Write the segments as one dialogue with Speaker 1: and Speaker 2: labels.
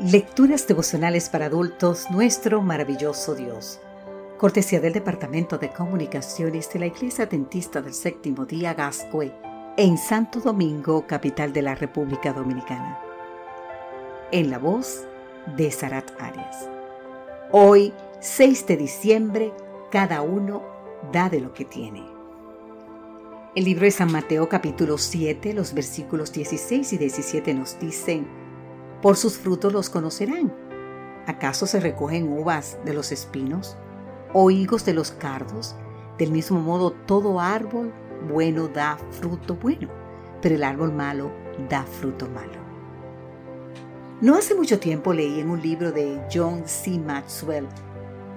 Speaker 1: Lecturas devocionales para adultos, nuestro maravilloso Dios. Cortesía del Departamento de Comunicaciones de la Iglesia Dentista del Séptimo Día Gascue, en Santo Domingo, capital de la República Dominicana. En la voz de Sarat Arias. Hoy, 6 de diciembre, cada uno da de lo que tiene. El libro de San Mateo capítulo 7, los versículos 16 y 17 nos dicen, por sus frutos los conocerán. ¿Acaso se recogen uvas de los espinos o higos de los cardos? Del mismo modo, todo árbol bueno da fruto bueno, pero el árbol malo da fruto malo. No hace mucho tiempo leí en un libro de John C. Maxwell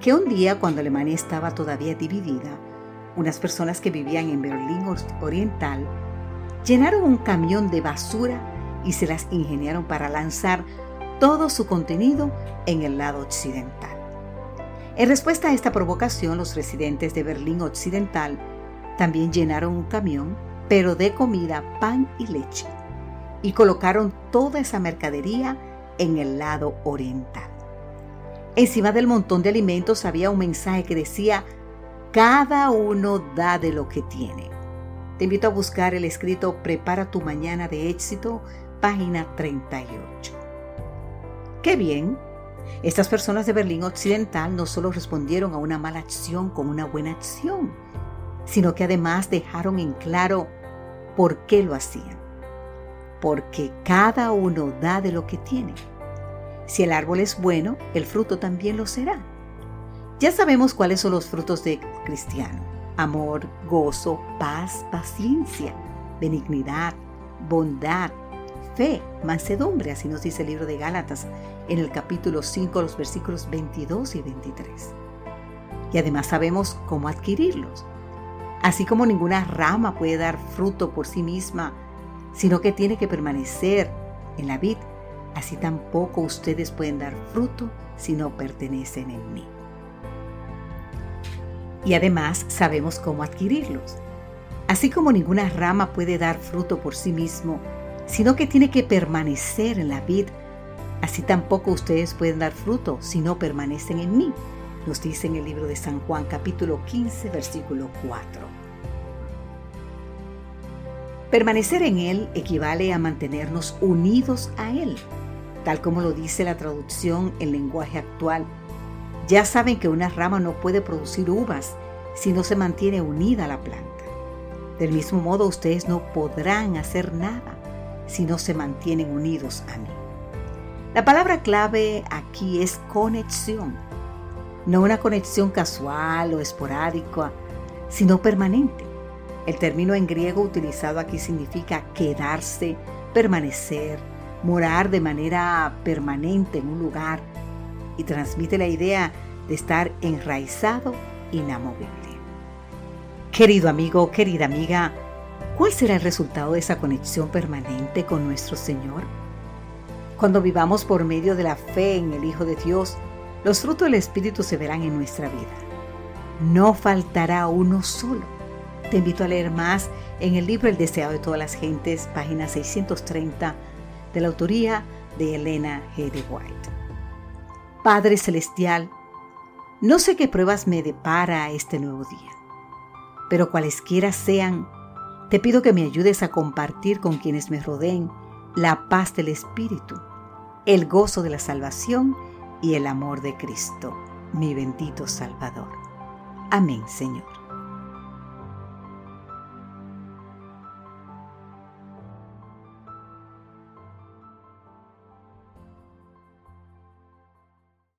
Speaker 1: que un día cuando Alemania estaba todavía dividida, unas personas que vivían en Berlín Oriental llenaron un camión de basura y se las ingeniaron para lanzar todo su contenido en el lado occidental. En respuesta a esta provocación, los residentes de Berlín Occidental también llenaron un camión, pero de comida, pan y leche, y colocaron toda esa mercadería en el lado oriental. Encima del montón de alimentos había un mensaje que decía, cada uno da de lo que tiene. Te invito a buscar el escrito Prepara tu mañana de éxito página 38. ¡Qué bien! Estas personas de Berlín Occidental no solo respondieron a una mala acción con una buena acción, sino que además dejaron en claro por qué lo hacían. Porque cada uno da de lo que tiene. Si el árbol es bueno, el fruto también lo será. Ya sabemos cuáles son los frutos de cristiano. Amor, gozo, paz, paciencia, benignidad, bondad, fe, mansedumbre, así nos dice el libro de Gálatas en el capítulo 5, los versículos 22 y 23. Y además sabemos cómo adquirirlos. Así como ninguna rama puede dar fruto por sí misma, sino que tiene que permanecer en la vid, así tampoco ustedes pueden dar fruto si no pertenecen en mí. Y además sabemos cómo adquirirlos. Así como ninguna rama puede dar fruto por sí mismo, sino que tiene que permanecer en la vid. Así tampoco ustedes pueden dar fruto si no permanecen en mí, nos dice en el libro de San Juan capítulo 15 versículo 4. Permanecer en Él equivale a mantenernos unidos a Él, tal como lo dice la traducción en lenguaje actual. Ya saben que una rama no puede producir uvas si no se mantiene unida a la planta. Del mismo modo, ustedes no podrán hacer nada si no se mantienen unidos a mí. La palabra clave aquí es conexión, no una conexión casual o esporádica, sino permanente. El término en griego utilizado aquí significa quedarse, permanecer, morar de manera permanente en un lugar y transmite la idea de estar enraizado, inamovible. Querido amigo, querida amiga, ¿Cuál será el resultado de esa conexión permanente con nuestro Señor? Cuando vivamos por medio de la fe en el Hijo de Dios, los frutos del Espíritu se verán en nuestra vida. No faltará uno solo. Te invito a leer más en el libro El deseado de todas las gentes, página 630, de la autoría de Elena G. de White. Padre Celestial, no sé qué pruebas me depara este nuevo día, pero cualesquiera sean, te pido que me ayudes a compartir con quienes me rodeen la paz del Espíritu, el gozo de la salvación y el amor de Cristo, mi bendito Salvador. Amén, Señor.